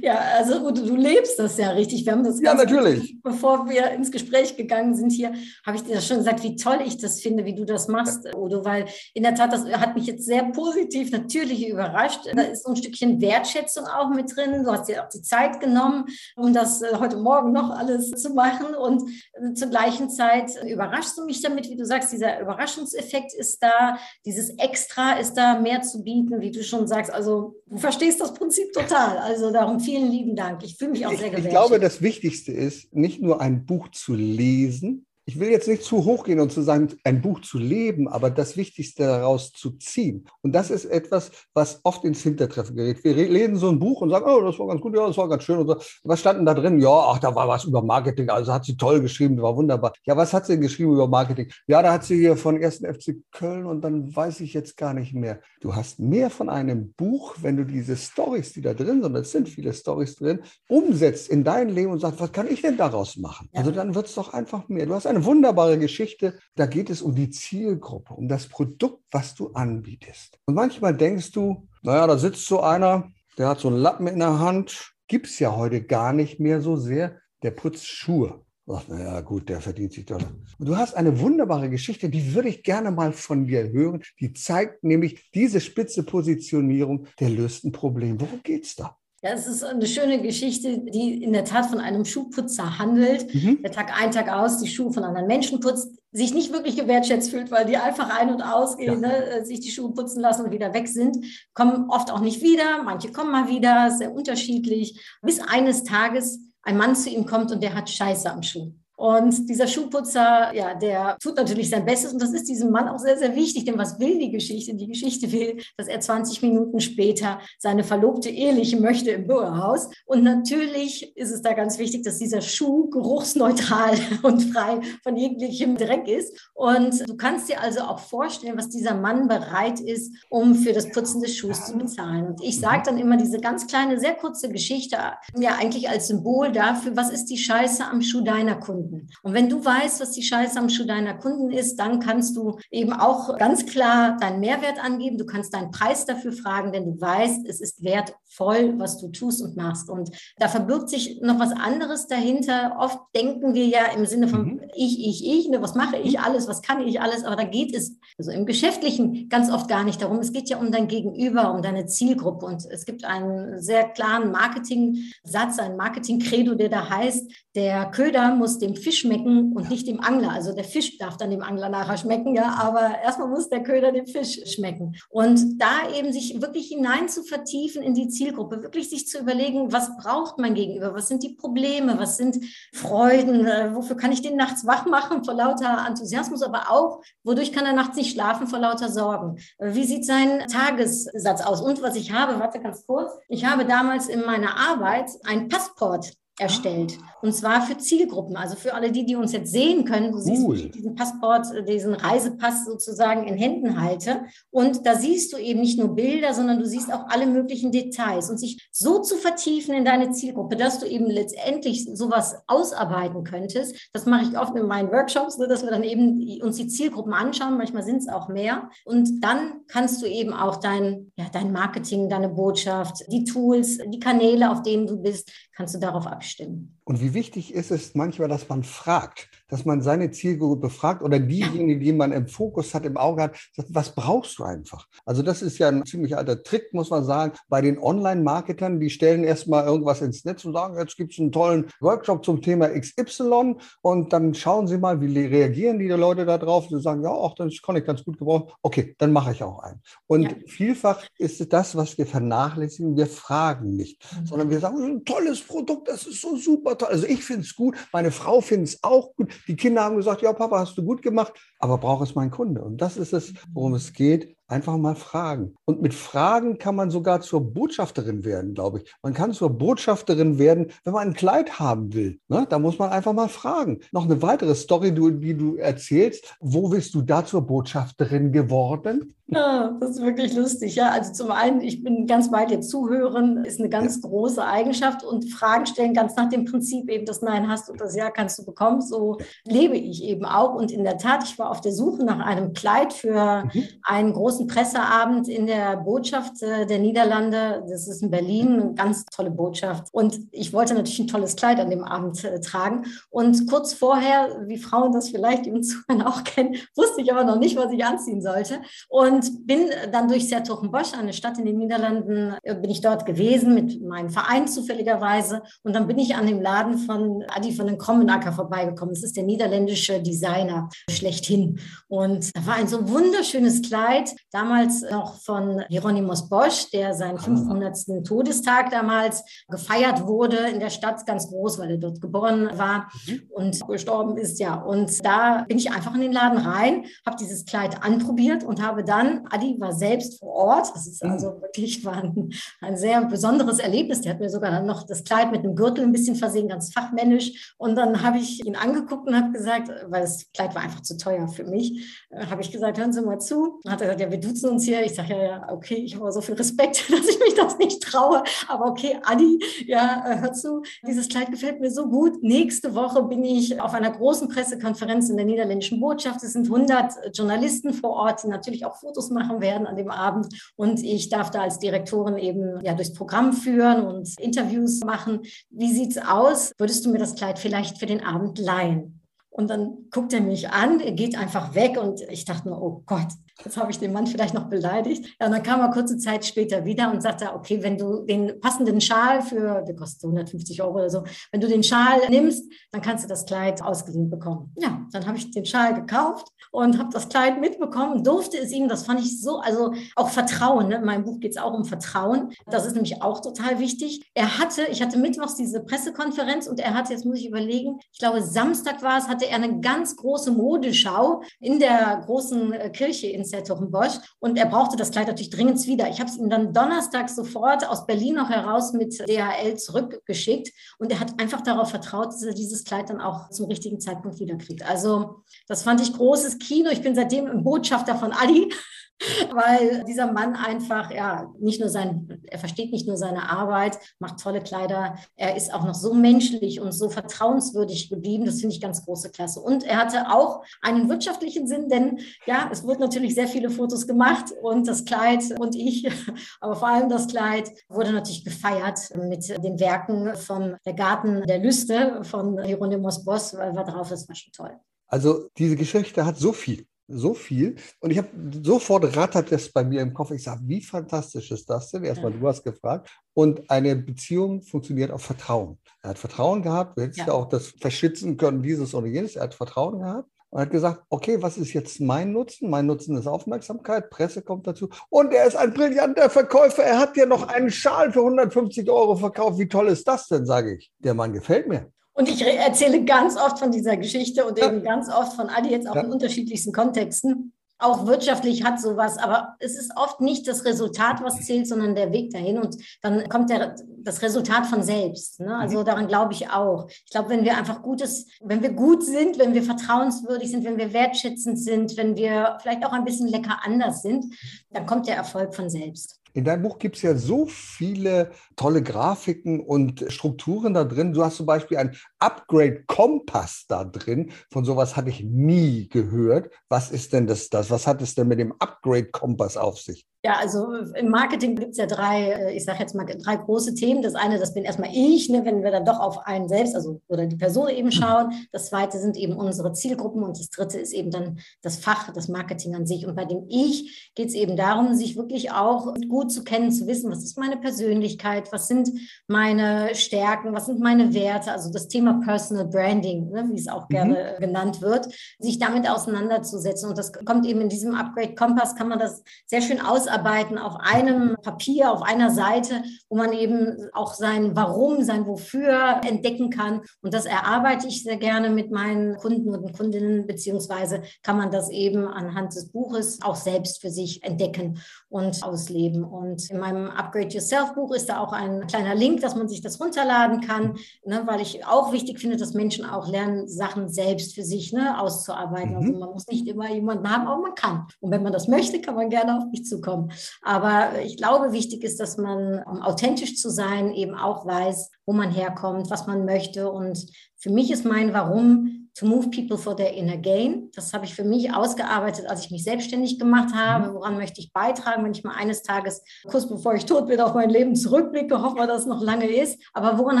Ja, also Udo, du lebst das ja richtig. Wir haben das ja natürlich. Gut, bevor wir ins Gespräch gegangen sind hier, habe ich dir das schon gesagt, wie toll ich das finde, wie du das machst, Udo, weil in der Tat, das hat mich jetzt sehr positiv natürlich überrascht. Da ist so ein Stückchen Wertschätzung auch mit drin. Du hast dir auch die Zeit genommen, um das äh, heute Morgen noch alles zu machen und äh, zur gleichen Zeit überraschst du mich damit, wie du sagst, dieser Überraschungseffekt ist da, dieses Extra ist da, mehr zu bieten, wie du schon sagst. Also du verstehst das Prinzip total. Also darum vielen lieben Dank. Ich fühle mich auch sehr gewertschätzt. Ich glaube, das Wichtigste ist, nicht nur ein Buch zu lesen, ich will jetzt nicht zu hoch gehen und zu sagen, ein Buch zu leben, aber das Wichtigste daraus zu ziehen. Und das ist etwas, was oft ins Hintertreffen gerät. Wir lesen so ein Buch und sagen, oh, das war ganz gut, ja, das war ganz schön. Und so. Was stand denn da drin? Ja, ach, da war was über Marketing. Also hat sie toll geschrieben, war wunderbar. Ja, was hat sie denn geschrieben über Marketing? Ja, da hat sie hier von 1. FC Köln und dann weiß ich jetzt gar nicht mehr. Du hast mehr von einem Buch, wenn du diese Stories, die da drin sind, es sind viele Stories drin, umsetzt in dein Leben und sagst, was kann ich denn daraus machen? Ja. Also dann wird es doch einfach mehr. Du hast eine wunderbare Geschichte. Da geht es um die Zielgruppe, um das Produkt, was du anbietest. Und manchmal denkst du, naja, da sitzt so einer, der hat so einen Lappen in der Hand. Gibt es ja heute gar nicht mehr so sehr. Der putzt Schuhe. Ach, naja, gut, der verdient sich doch. Und du hast eine wunderbare Geschichte, die würde ich gerne mal von dir hören. Die zeigt nämlich diese spitze Positionierung, der löst ein Problem. Worum geht es da? Ja, es ist eine schöne Geschichte, die in der Tat von einem Schuhputzer handelt, mhm. der Tag ein, Tag aus die Schuhe von anderen Menschen putzt, sich nicht wirklich gewertschätzt fühlt, weil die einfach ein- und ausgehen, ja. ne, äh, sich die Schuhe putzen lassen und wieder weg sind, kommen oft auch nicht wieder, manche kommen mal wieder, sehr unterschiedlich, bis eines Tages ein Mann zu ihm kommt und der hat Scheiße am Schuh. Und dieser Schuhputzer, ja, der tut natürlich sein Bestes und das ist diesem Mann auch sehr, sehr wichtig, denn was will die Geschichte? Die Geschichte will, dass er 20 Minuten später seine Verlobte eheliche möchte im Bürgerhaus. Und natürlich ist es da ganz wichtig, dass dieser Schuh geruchsneutral und frei von jeglichem Dreck ist. Und du kannst dir also auch vorstellen, was dieser Mann bereit ist, um für das Putzen des Schuhs zu bezahlen. Und ich sage dann immer diese ganz kleine, sehr kurze Geschichte, ja, eigentlich als Symbol dafür, was ist die Scheiße am Schuh deiner Kunden? Kunden. Und wenn du weißt, was die Scheiße am Schuh deiner Kunden ist, dann kannst du eben auch ganz klar deinen Mehrwert angeben. Du kannst deinen Preis dafür fragen, denn du weißt, es ist wertvoll, was du tust und machst. Und da verbirgt sich noch was anderes dahinter. Oft denken wir ja im Sinne von mhm. ich, ich, ich, ne, was mache ich alles, was kann ich alles, aber da geht es also im Geschäftlichen ganz oft gar nicht darum. Es geht ja um dein Gegenüber, um deine Zielgruppe. Und es gibt einen sehr klaren Marketing-Satz, ein Marketing-Credo, der da heißt, der Köder muss dem Fisch schmecken und nicht dem Angler. Also der Fisch darf dann dem Angler nachher schmecken, ja, aber erstmal muss der Köder dem Fisch schmecken. Und da eben sich wirklich hinein zu vertiefen in die Zielgruppe, wirklich sich zu überlegen, was braucht mein Gegenüber, was sind die Probleme, was sind Freuden, äh, wofür kann ich den nachts wach machen vor lauter Enthusiasmus, aber auch, wodurch kann er nachts nicht schlafen vor lauter Sorgen. Äh, wie sieht sein Tagessatz aus? Und was ich habe, warte ganz kurz, ich habe damals in meiner Arbeit ein Passport erstellt. Und zwar für Zielgruppen, also für alle die, die uns jetzt sehen können. Du cool. siehst, wie ich diesen Passport, diesen Reisepass sozusagen in Händen halte. Und da siehst du eben nicht nur Bilder, sondern du siehst auch alle möglichen Details. Und sich so zu vertiefen in deine Zielgruppe, dass du eben letztendlich sowas ausarbeiten könntest, das mache ich oft in meinen Workshops, ne, dass wir dann eben uns die Zielgruppen anschauen. Manchmal sind es auch mehr. Und dann kannst du eben auch dein, ja, dein Marketing, deine Botschaft, die Tools, die Kanäle, auf denen du bist, kannst du darauf abstimmen. Und wie wichtig ist es manchmal, dass man fragt, dass man seine Zielgruppe fragt oder diejenigen, die man im Fokus hat, im Auge hat, sagt, was brauchst du einfach? Also das ist ja ein ziemlich alter Trick, muss man sagen. Bei den Online-Marketern, die stellen erstmal irgendwas ins Netz und sagen, jetzt gibt es einen tollen Workshop zum Thema XY und dann schauen sie mal, wie reagieren die Leute da drauf. Sie sagen, ja, auch das kann ich ganz gut gebrauchen. Okay, dann mache ich auch einen. Und ja. vielfach ist es das, was wir vernachlässigen. Wir fragen nicht, mhm. sondern wir sagen, ein tolles Produkt, das ist so super toll. Also ich finde es gut, meine Frau findet es auch gut. Die Kinder haben gesagt, ja, Papa, hast du gut gemacht, aber braucht es mein Kunde? Und das ist es, worum es geht. Einfach mal fragen. Und mit Fragen kann man sogar zur Botschafterin werden, glaube ich. Man kann zur Botschafterin werden, wenn man ein Kleid haben will. Ne? Da muss man einfach mal fragen. Noch eine weitere Story, die du erzählst. Wo bist du da zur Botschafterin geworden? Ja, das ist wirklich lustig. Ja, also zum einen, ich bin ganz bei dir. Zuhören ist eine ganz große Eigenschaft und Fragen stellen ganz nach dem Prinzip eben, das Nein hast du, das Ja kannst du bekommen. So lebe ich eben auch. Und in der Tat, ich war auf der Suche nach einem Kleid für mhm. einen großen großen Presseabend in der Botschaft äh, der Niederlande. Das ist in Berlin, eine ganz tolle Botschaft. Und ich wollte natürlich ein tolles Kleid an dem Abend äh, tragen. Und kurz vorher, wie Frauen das vielleicht im Zuhören auch kennen, wusste ich aber noch nicht, was ich anziehen sollte. Und bin dann durch Sertogenbosch, eine Stadt in den Niederlanden, äh, bin ich dort gewesen mit meinem Verein zufälligerweise. Und dann bin ich an dem Laden von Adi von den Krommenacker vorbeigekommen. Das ist der niederländische Designer schlechthin. Und da war ein so wunderschönes Kleid, damals noch von Hieronymus Bosch, der seinen 500. Ah. Todestag damals gefeiert wurde in der Stadt, ganz groß, weil er dort geboren war mhm. und gestorben ist, ja. Und da bin ich einfach in den Laden rein, habe dieses Kleid anprobiert und habe dann, Adi war selbst vor Ort, das ist also mhm. wirklich war ein, ein sehr besonderes Erlebnis. Der hat mir sogar noch das Kleid mit einem Gürtel ein bisschen versehen, ganz fachmännisch. Und dann habe ich ihn angeguckt und habe gesagt, weil das Kleid war einfach zu teuer für mich, äh, habe ich gesagt, hören Sie mal zu. Dann hat er gesagt, ja, wir duzen uns hier. Ich sage, ja, ja, okay, ich habe so viel Respekt, dass ich mich das nicht traue. Aber okay, Adi, ja, äh, hör zu, dieses Kleid gefällt mir so gut. Nächste Woche bin ich auf einer großen Pressekonferenz in der niederländischen Botschaft. Es sind 100 Journalisten vor Ort, die natürlich auch Fotos machen werden an dem Abend. Und ich darf da als Direktorin eben ja durchs Programm führen und Interviews machen. Wie sieht's aus? Würdest du mir das Kleid vielleicht für den Abend leihen? Und dann guckt er mich an, er geht einfach weg und ich dachte nur, oh Gott, Jetzt habe ich den Mann vielleicht noch beleidigt. Ja, und dann kam er kurze Zeit später wieder und sagte, okay, wenn du den passenden Schal für, der kostet 150 Euro oder so, wenn du den Schal nimmst, dann kannst du das Kleid ausgeliehen bekommen. Ja, dann habe ich den Schal gekauft und habe das Kleid mitbekommen, durfte es ihm, das fand ich so, also auch Vertrauen, ne? in meinem Buch geht es auch um Vertrauen, das ist nämlich auch total wichtig. Er hatte, ich hatte mittwochs diese Pressekonferenz und er hatte, jetzt muss ich überlegen, ich glaube Samstag war es, hatte er eine ganz große Modeschau in der großen äh, Kirche in Bosch. Und er brauchte das Kleid natürlich dringend wieder. Ich habe es ihm dann Donnerstag sofort aus Berlin noch heraus mit DHL zurückgeschickt. Und er hat einfach darauf vertraut, dass er dieses Kleid dann auch zum richtigen Zeitpunkt wiederkriegt. Also das fand ich großes Kino. Ich bin seitdem ein Botschafter von Ali. weil dieser Mann einfach, ja, nicht nur sein, er versteht nicht nur seine Arbeit, macht tolle Kleider, er ist auch noch so menschlich und so vertrauenswürdig geblieben. Das finde ich ganz große Klasse. Und er hatte auch einen wirtschaftlichen Sinn, denn ja, es wurden natürlich sehr viele Fotos gemacht und das Kleid und ich, aber vor allem das Kleid wurde natürlich gefeiert mit den Werken von Der Garten der Lüste von Hieronymus Boss, weil wir drauf, das war schon toll. Also diese Geschichte hat so viel so viel. Und ich habe sofort rattert es bei mir im Kopf. Ich sage, wie fantastisch ist das denn? Erstmal, ja. du hast gefragt. Und eine Beziehung funktioniert auf Vertrauen. Er hat Vertrauen gehabt. Du hättest ja. ja auch das verschitzen können, dieses oder jenes. Er hat Vertrauen gehabt und hat gesagt, okay, was ist jetzt mein Nutzen? Mein Nutzen ist Aufmerksamkeit, Presse kommt dazu. Und er ist ein brillanter Verkäufer. Er hat ja noch einen Schal für 150 Euro verkauft. Wie toll ist das denn, sage ich. Der Mann gefällt mir. Und ich erzähle ganz oft von dieser Geschichte und eben ganz oft von Adi jetzt auch in unterschiedlichsten Kontexten. Auch wirtschaftlich hat sowas, aber es ist oft nicht das Resultat, was zählt, sondern der Weg dahin. Und dann kommt der, das Resultat von selbst. Ne? Also mhm. daran glaube ich auch. Ich glaube, wenn wir einfach Gutes, wenn wir gut sind, wenn wir vertrauenswürdig sind, wenn wir wertschätzend sind, wenn wir vielleicht auch ein bisschen lecker anders sind, dann kommt der Erfolg von selbst. In deinem Buch gibt es ja so viele tolle Grafiken und Strukturen da drin. Du hast zum Beispiel einen Upgrade-Kompass da drin. Von sowas hatte ich nie gehört. Was ist denn das, das? Was hat es denn mit dem Upgrade-Kompass auf sich? Ja, also im Marketing gibt es ja drei, äh, ich sage jetzt mal drei große Themen. Das eine, das bin erstmal ich, ne, wenn wir dann doch auf einen selbst, also oder die Person eben mhm. schauen. Das zweite sind eben unsere Zielgruppen und das dritte ist eben dann das Fach, das Marketing an sich. Und bei dem Ich geht es eben darum, sich wirklich auch gut zu kennen, zu wissen, was ist meine Persönlichkeit, was sind meine Stärken, was sind meine Werte, also das Thema Personal Branding, ne, wie es auch mhm. gerne mhm. genannt wird, sich damit auseinanderzusetzen. Und das kommt eben in diesem Upgrade Kompass, kann man das sehr schön aus ausarbeiten auf einem Papier, auf einer Seite, wo man eben auch sein Warum, sein Wofür entdecken kann. Und das erarbeite ich sehr gerne mit meinen Kunden und Kundinnen, beziehungsweise kann man das eben anhand des Buches auch selbst für sich entdecken und ausleben. Und in meinem Upgrade Yourself Buch ist da auch ein kleiner Link, dass man sich das runterladen kann, ne, weil ich auch wichtig finde, dass Menschen auch lernen, Sachen selbst für sich ne, auszuarbeiten. Also mhm. Also man muss nicht immer jemanden haben, aber man kann. Und wenn man das möchte, kann man gerne auf mich zukommen kommen. Aber ich glaube, wichtig ist, dass man, um authentisch zu sein, eben auch weiß, wo man herkommt, was man möchte. Und für mich ist mein Warum to move people for their inner gain. Das habe ich für mich ausgearbeitet, als ich mich selbstständig gemacht habe. Mhm. Woran möchte ich beitragen, wenn ich mal eines Tages, kurz bevor ich tot bin, auf mein Leben zurückblicke, hoffe, dass es noch lange ist. Aber woran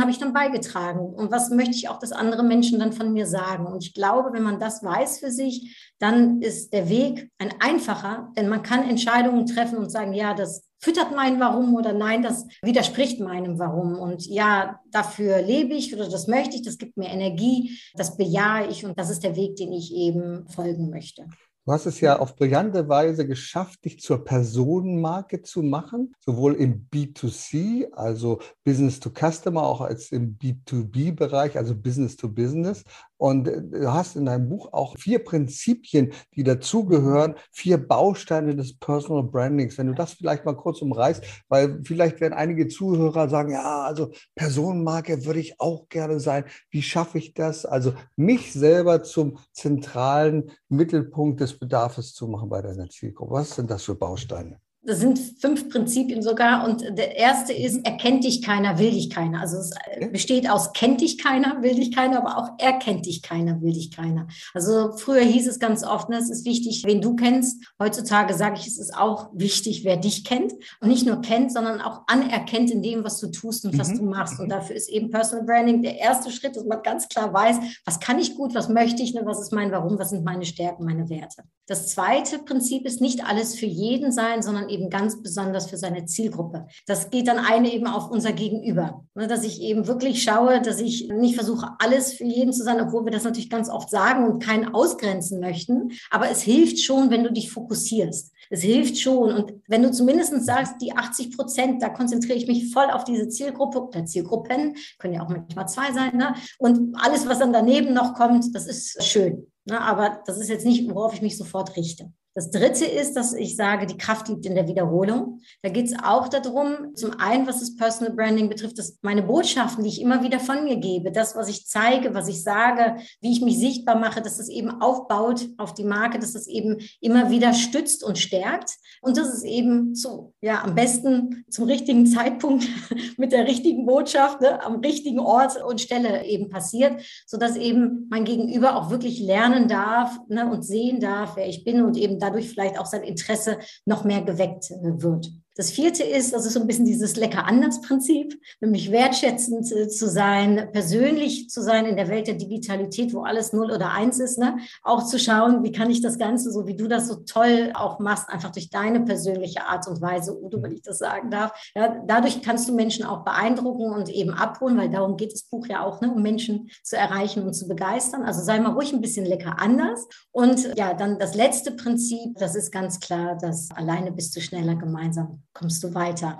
habe ich dann beigetragen? Und was möchte ich auch, dass andere Menschen dann von mir sagen? Und ich glaube, wenn man das weiß für sich, dann ist der Weg ein einfacher, denn man kann Entscheidungen treffen und sagen, ja, das füttert mein Warum oder nein, das widerspricht meinem Warum. Und ja, dafür lebe ich oder das möchte ich, das gibt mir Energie, das bejahe ich und das ist der Weg, den ich eben folgen möchte. Du hast es ja auf brillante Weise geschafft, dich zur Personenmarke zu machen, sowohl im B2C, also Business to Customer, auch als im B2B-Bereich, also Business to Business. Und äh, du hast in deinem Buch auch vier Prinzipien, die dazugehören, vier Bausteine des Personal Brandings. Wenn du das vielleicht mal kurz umreißt, weil vielleicht werden einige Zuhörer sagen, ja, also Personenmarke würde ich auch gerne sein. Wie schaffe ich das? Also mich selber zum zentralen Mittelpunkt des Bedarfs zu machen bei deiner Zielgruppe. Was sind das für Bausteine? Das sind fünf Prinzipien sogar. Und der erste ist, mhm. erkennt dich keiner, will dich keiner. Also es äh, besteht aus kennt dich keiner, will dich keiner, aber auch erkennt dich keiner, will dich keiner. Also früher hieß es ganz oft, ne, es ist wichtig, wen du kennst. Heutzutage sage ich, es ist auch wichtig, wer dich kennt. Und nicht nur kennt, sondern auch anerkennt in dem, was du tust und was mhm. du machst. Und dafür ist eben Personal Branding der erste Schritt, dass man ganz klar weiß, was kann ich gut, was möchte ich, ne, was ist mein Warum, was sind meine Stärken, meine Werte. Das zweite Prinzip ist nicht alles für jeden sein, sondern eben ganz besonders für seine Zielgruppe. Das geht dann eine eben auf unser Gegenüber, ne, dass ich eben wirklich schaue, dass ich nicht versuche, alles für jeden zu sein, obwohl wir das natürlich ganz oft sagen und keinen ausgrenzen möchten. Aber es hilft schon, wenn du dich fokussierst. Es hilft schon. Und wenn du zumindest sagst, die 80 Prozent, da konzentriere ich mich voll auf diese Zielgruppe oder Zielgruppen, können ja auch manchmal zwei sein, ne? und alles, was dann daneben noch kommt, das ist schön. Ne? Aber das ist jetzt nicht, worauf ich mich sofort richte. Das dritte ist, dass ich sage, die Kraft liegt in der Wiederholung. Da geht es auch darum, zum einen, was das Personal Branding betrifft, dass meine Botschaften, die ich immer wieder von mir gebe, das, was ich zeige, was ich sage, wie ich mich sichtbar mache, dass das eben aufbaut auf die Marke, dass das eben immer wieder stützt und stärkt. Und das ist eben so, ja, am besten zum richtigen Zeitpunkt mit der richtigen Botschaft, ne, am richtigen Ort und Stelle eben passiert, sodass eben mein Gegenüber auch wirklich lernen darf ne, und sehen darf, wer ich bin und eben dadurch vielleicht auch sein Interesse noch mehr geweckt äh, wird. Das vierte ist, das ist so ein bisschen dieses lecker anders Prinzip, nämlich wertschätzend äh, zu sein, persönlich zu sein in der Welt der Digitalität, wo alles null oder eins ist, ne? Auch zu schauen, wie kann ich das Ganze, so wie du das so toll auch machst, einfach durch deine persönliche Art und Weise, Udo, wenn ich das sagen darf. Ja, dadurch kannst du Menschen auch beeindrucken und eben abholen, weil darum geht das Buch ja auch, ne? um Menschen zu erreichen und zu begeistern. Also sei mal ruhig ein bisschen lecker anders. Und ja, dann das letzte Prinzip, das ist ganz klar, dass alleine bist du schneller gemeinsam kommst du weiter.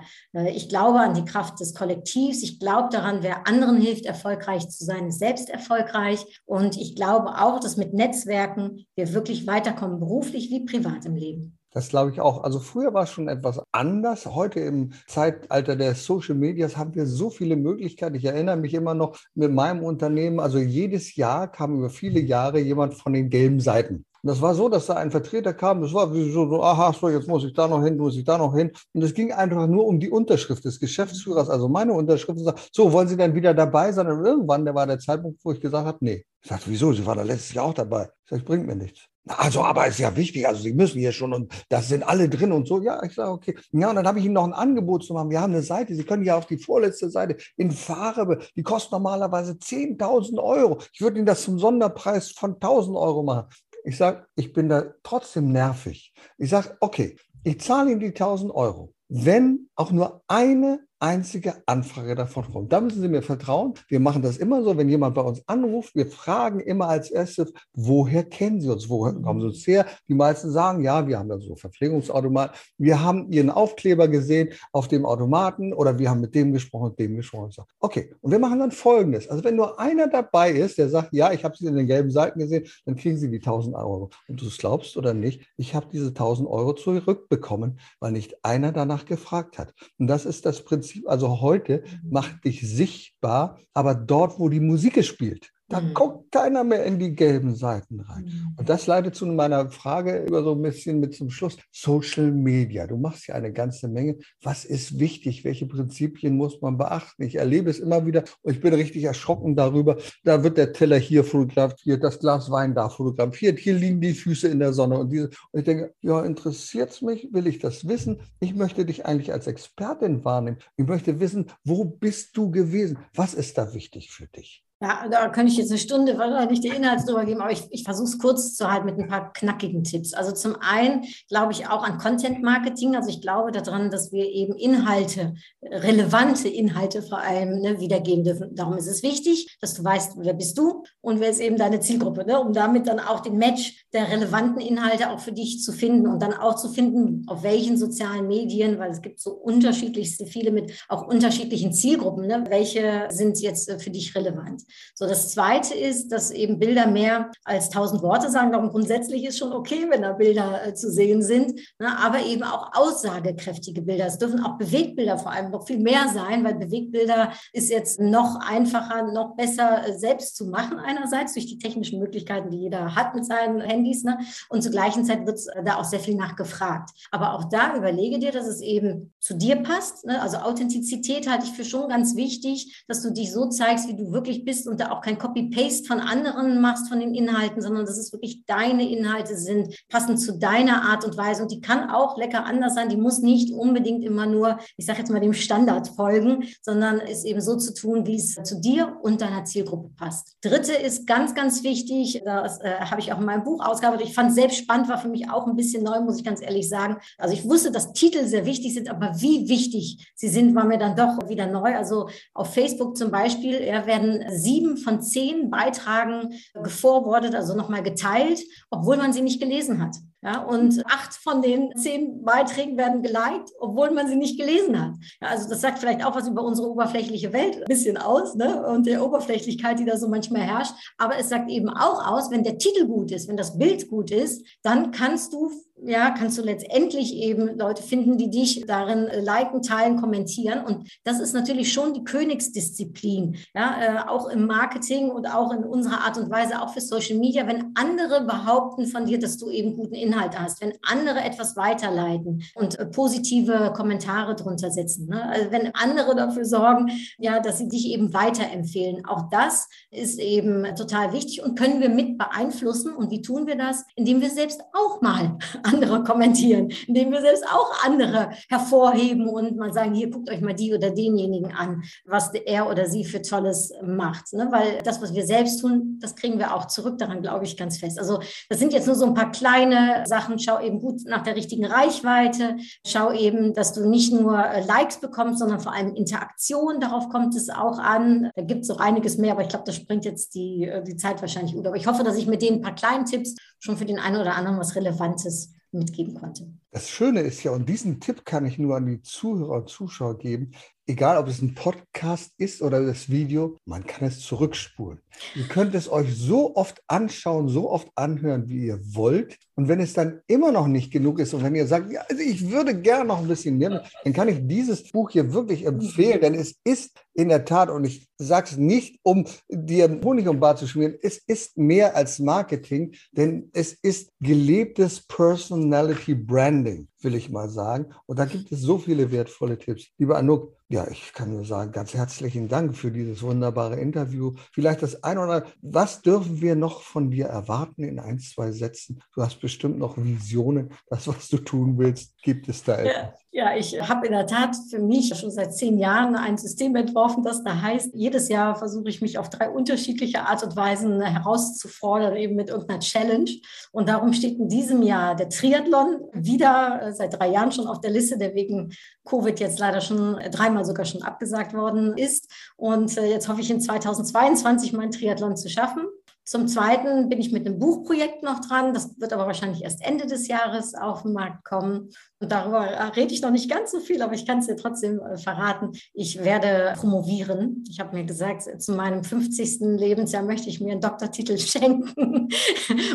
Ich glaube an die Kraft des Kollektivs. Ich glaube daran, wer anderen hilft, erfolgreich zu sein, ist selbst erfolgreich. Und ich glaube auch, dass mit Netzwerken wir wirklich weiterkommen, beruflich wie privat im Leben. Das glaube ich auch. Also früher war es schon etwas anders. Heute im Zeitalter der Social Medias haben wir so viele Möglichkeiten. Ich erinnere mich immer noch mit meinem Unternehmen. Also jedes Jahr kam über viele Jahre jemand von den gelben Seiten. Und das war so, dass da ein Vertreter kam, das war so, so, aha, so, jetzt muss ich da noch hin, muss ich da noch hin. Und es ging einfach nur um die Unterschrift des Geschäftsführers, also meine Unterschrift. So, wollen Sie denn wieder dabei sein? Und irgendwann, der war der Zeitpunkt, wo ich gesagt habe, nee. Ich sagte, wieso? Sie war da letztes Jahr auch dabei. Ich sage, bringt mir nichts. Also, aber ist ja wichtig, also Sie müssen hier schon und das sind alle drin und so. Ja, ich sage, okay. Ja, und dann habe ich Ihnen noch ein Angebot zu machen. Wir haben eine Seite, Sie können ja auf die vorletzte Seite in Farbe, die kostet normalerweise 10.000 Euro. Ich würde Ihnen das zum Sonderpreis von 1.000 Euro machen. Ich sage, ich bin da trotzdem nervig. Ich sage, okay, ich zahle ihm die 1000 Euro. Wenn auch nur eine einzige Anfrage davon kommt. Da müssen Sie mir vertrauen. Wir machen das immer so, wenn jemand bei uns anruft. Wir fragen immer als erstes, woher kennen Sie uns? Woher kommen Sie uns her? Die meisten sagen, ja, wir haben da so Verpflegungsautomaten. Wir haben Ihren Aufkleber gesehen auf dem Automaten oder wir haben mit dem gesprochen, mit dem gesprochen. Okay, und wir machen dann Folgendes. Also wenn nur einer dabei ist, der sagt, ja, ich habe Sie in den gelben Seiten gesehen, dann kriegen Sie die 1000 Euro. Und du glaubst oder nicht, ich habe diese 1000 Euro zurückbekommen, weil nicht einer danach gefragt hat. Und das ist das Prinzip, also heute, mhm. macht dich sichtbar, aber dort, wo die Musik spielt. Da mhm. guckt keiner mehr in die gelben Seiten rein. Mhm. Und das leitet zu meiner Frage über so ein bisschen mit zum Schluss. Social Media. Du machst ja eine ganze Menge. Was ist wichtig? Welche Prinzipien muss man beachten? Ich erlebe es immer wieder und ich bin richtig erschrocken darüber. Da wird der Teller hier fotografiert, das Glas Wein da fotografiert, hier liegen die Füße in der Sonne und diese. Und ich denke, ja, interessiert es mich? Will ich das wissen? Ich möchte dich eigentlich als Expertin wahrnehmen. Ich möchte wissen, wo bist du gewesen? Was ist da wichtig für dich? Ja, da könnte ich jetzt eine Stunde wahrscheinlich die Inhalte drüber geben, aber ich, ich versuche es kurz zu halten mit ein paar knackigen Tipps. Also zum einen glaube ich auch an Content Marketing. Also ich glaube daran, dass wir eben Inhalte, relevante Inhalte vor allem ne, wiedergeben dürfen. Darum ist es wichtig, dass du weißt, wer bist du und wer ist eben deine Zielgruppe, ne, um damit dann auch den Match der relevanten Inhalte auch für dich zu finden und dann auch zu finden, auf welchen sozialen Medien, weil es gibt so unterschiedlichste, viele mit auch unterschiedlichen Zielgruppen, ne, welche sind jetzt für dich relevant. So, das zweite ist, dass eben Bilder mehr als tausend Worte sagen. Darum grundsätzlich ist schon okay, wenn da Bilder äh, zu sehen sind, ne, aber eben auch aussagekräftige Bilder. Es dürfen auch Bewegtbilder vor allem noch viel mehr sein, weil Bewegtbilder ist jetzt noch einfacher, noch besser äh, selbst zu machen einerseits durch die technischen Möglichkeiten, die jeder hat mit seinen Handys. Ne? Und zur gleichen Zeit wird äh, da auch sehr viel nachgefragt. Aber auch da überlege dir, dass es eben zu dir passt. Ne? Also Authentizität halte ich für schon ganz wichtig, dass du dich so zeigst, wie du wirklich bist liest und da auch kein Copy-Paste von anderen machst von den Inhalten, sondern dass es wirklich deine Inhalte sind, passend zu deiner Art und Weise. Und die kann auch lecker anders sein. Die muss nicht unbedingt immer nur, ich sage jetzt mal, dem Standard folgen, sondern ist eben so zu tun, wie es zu dir und deiner Zielgruppe passt. Dritte ist ganz, ganz wichtig, das äh, habe ich auch in meinem Buch ausgearbeitet. Ich fand es selbst spannend, war für mich auch ein bisschen neu, muss ich ganz ehrlich sagen. Also ich wusste, dass Titel sehr wichtig sind, aber wie wichtig sie sind, war mir dann doch wieder neu. Also auf Facebook zum Beispiel ja, werden sie sieben von zehn Beitragen geforwardet, also nochmal geteilt, obwohl man sie nicht gelesen hat. Ja, und acht von den zehn Beiträgen werden geliked, obwohl man sie nicht gelesen hat. Ja, also das sagt vielleicht auch was über unsere oberflächliche Welt ein bisschen aus ne? und der Oberflächlichkeit, die da so manchmal herrscht. Aber es sagt eben auch aus, wenn der Titel gut ist, wenn das Bild gut ist, dann kannst du ja, kannst du letztendlich eben Leute finden, die dich darin äh, liken, teilen, kommentieren. Und das ist natürlich schon die Königsdisziplin, ja, äh, auch im Marketing und auch in unserer Art und Weise, auch für Social Media. Wenn andere behaupten von dir, dass du eben guten Inhalt hast, wenn andere etwas weiterleiten und äh, positive Kommentare drunter setzen, ne? also wenn andere dafür sorgen, ja, dass sie dich eben weiterempfehlen. Auch das ist eben total wichtig und können wir mit beeinflussen. Und wie tun wir das? Indem wir selbst auch mal andere kommentieren, indem wir selbst auch andere hervorheben und mal sagen, hier guckt euch mal die oder denjenigen an, was er oder sie für Tolles macht. Ne? Weil das, was wir selbst tun, das kriegen wir auch zurück, daran glaube ich ganz fest. Also das sind jetzt nur so ein paar kleine Sachen. Schau eben gut nach der richtigen Reichweite. Schau eben, dass du nicht nur äh, Likes bekommst, sondern vor allem Interaktion. Darauf kommt es auch an. Da gibt es auch einiges mehr, aber ich glaube, das springt jetzt die, äh, die Zeit wahrscheinlich gut. Aber ich hoffe, dass ich mit den paar kleinen Tipps schon für den einen oder anderen was Relevantes mitgeben konnte. Das Schöne ist ja, und diesen Tipp kann ich nur an die Zuhörer und Zuschauer geben, egal ob es ein Podcast ist oder das Video, man kann es zurückspulen. Ihr könnt es euch so oft anschauen, so oft anhören, wie ihr wollt. Und wenn es dann immer noch nicht genug ist und wenn ihr sagt, ja, also ich würde gerne noch ein bisschen mehr, dann kann ich dieses Buch hier wirklich empfehlen, denn es ist in der Tat, und ich sage es nicht, um dir Honig um Bart zu schmieren, es ist mehr als Marketing, denn es ist gelebtes Personality Branding will ich mal sagen. Und da gibt es so viele wertvolle Tipps. Lieber Anouk, ja, ich kann nur sagen, ganz herzlichen Dank für dieses wunderbare Interview. Vielleicht das eine oder andere, was dürfen wir noch von dir erwarten in ein, zwei Sätzen? Du hast bestimmt noch Visionen. Das, was du tun willst, gibt es da etwas? Ja. Ja, ich habe in der Tat für mich schon seit zehn Jahren ein System entworfen, das da heißt, jedes Jahr versuche ich mich auf drei unterschiedliche Art und Weisen herauszufordern, eben mit irgendeiner Challenge. Und darum steht in diesem Jahr der Triathlon wieder äh, seit drei Jahren schon auf der Liste, der wegen Covid jetzt leider schon dreimal sogar schon abgesagt worden ist. Und äh, jetzt hoffe ich in 2022 meinen Triathlon zu schaffen. Zum Zweiten bin ich mit einem Buchprojekt noch dran. Das wird aber wahrscheinlich erst Ende des Jahres auf den Markt kommen. Und darüber rede ich noch nicht ganz so viel, aber ich kann es dir trotzdem äh, verraten. Ich werde promovieren. Ich habe mir gesagt, zu meinem 50. Lebensjahr möchte ich mir einen Doktortitel schenken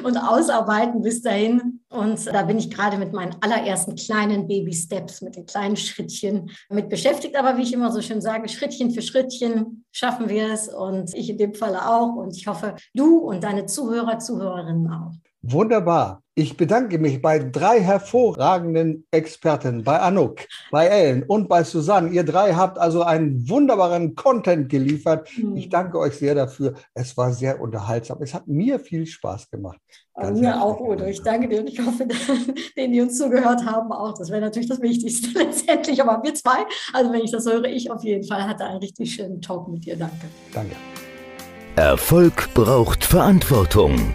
und ausarbeiten bis dahin. Und da bin ich gerade mit meinen allerersten kleinen Baby-Steps, mit den kleinen Schrittchen mit beschäftigt. Aber wie ich immer so schön sage, Schrittchen für Schrittchen, schaffen wir es und ich in dem Falle auch. Und ich hoffe, du und deine Zuhörer, Zuhörerinnen auch. Wunderbar. Ich bedanke mich bei drei hervorragenden Experten, bei Anuk, bei Ellen und bei Susanne. Ihr drei habt also einen wunderbaren Content geliefert. Mhm. Ich danke euch sehr dafür. Es war sehr unterhaltsam. Es hat mir viel Spaß gemacht. Also mir auch, Udo. Ich danke dir und ich hoffe, denen, die uns zugehört haben, auch. Das wäre natürlich das Wichtigste letztendlich. Aber wir zwei, also wenn ich das höre, ich auf jeden Fall hatte einen richtig schönen Talk mit dir. Danke. Danke. Erfolg braucht Verantwortung.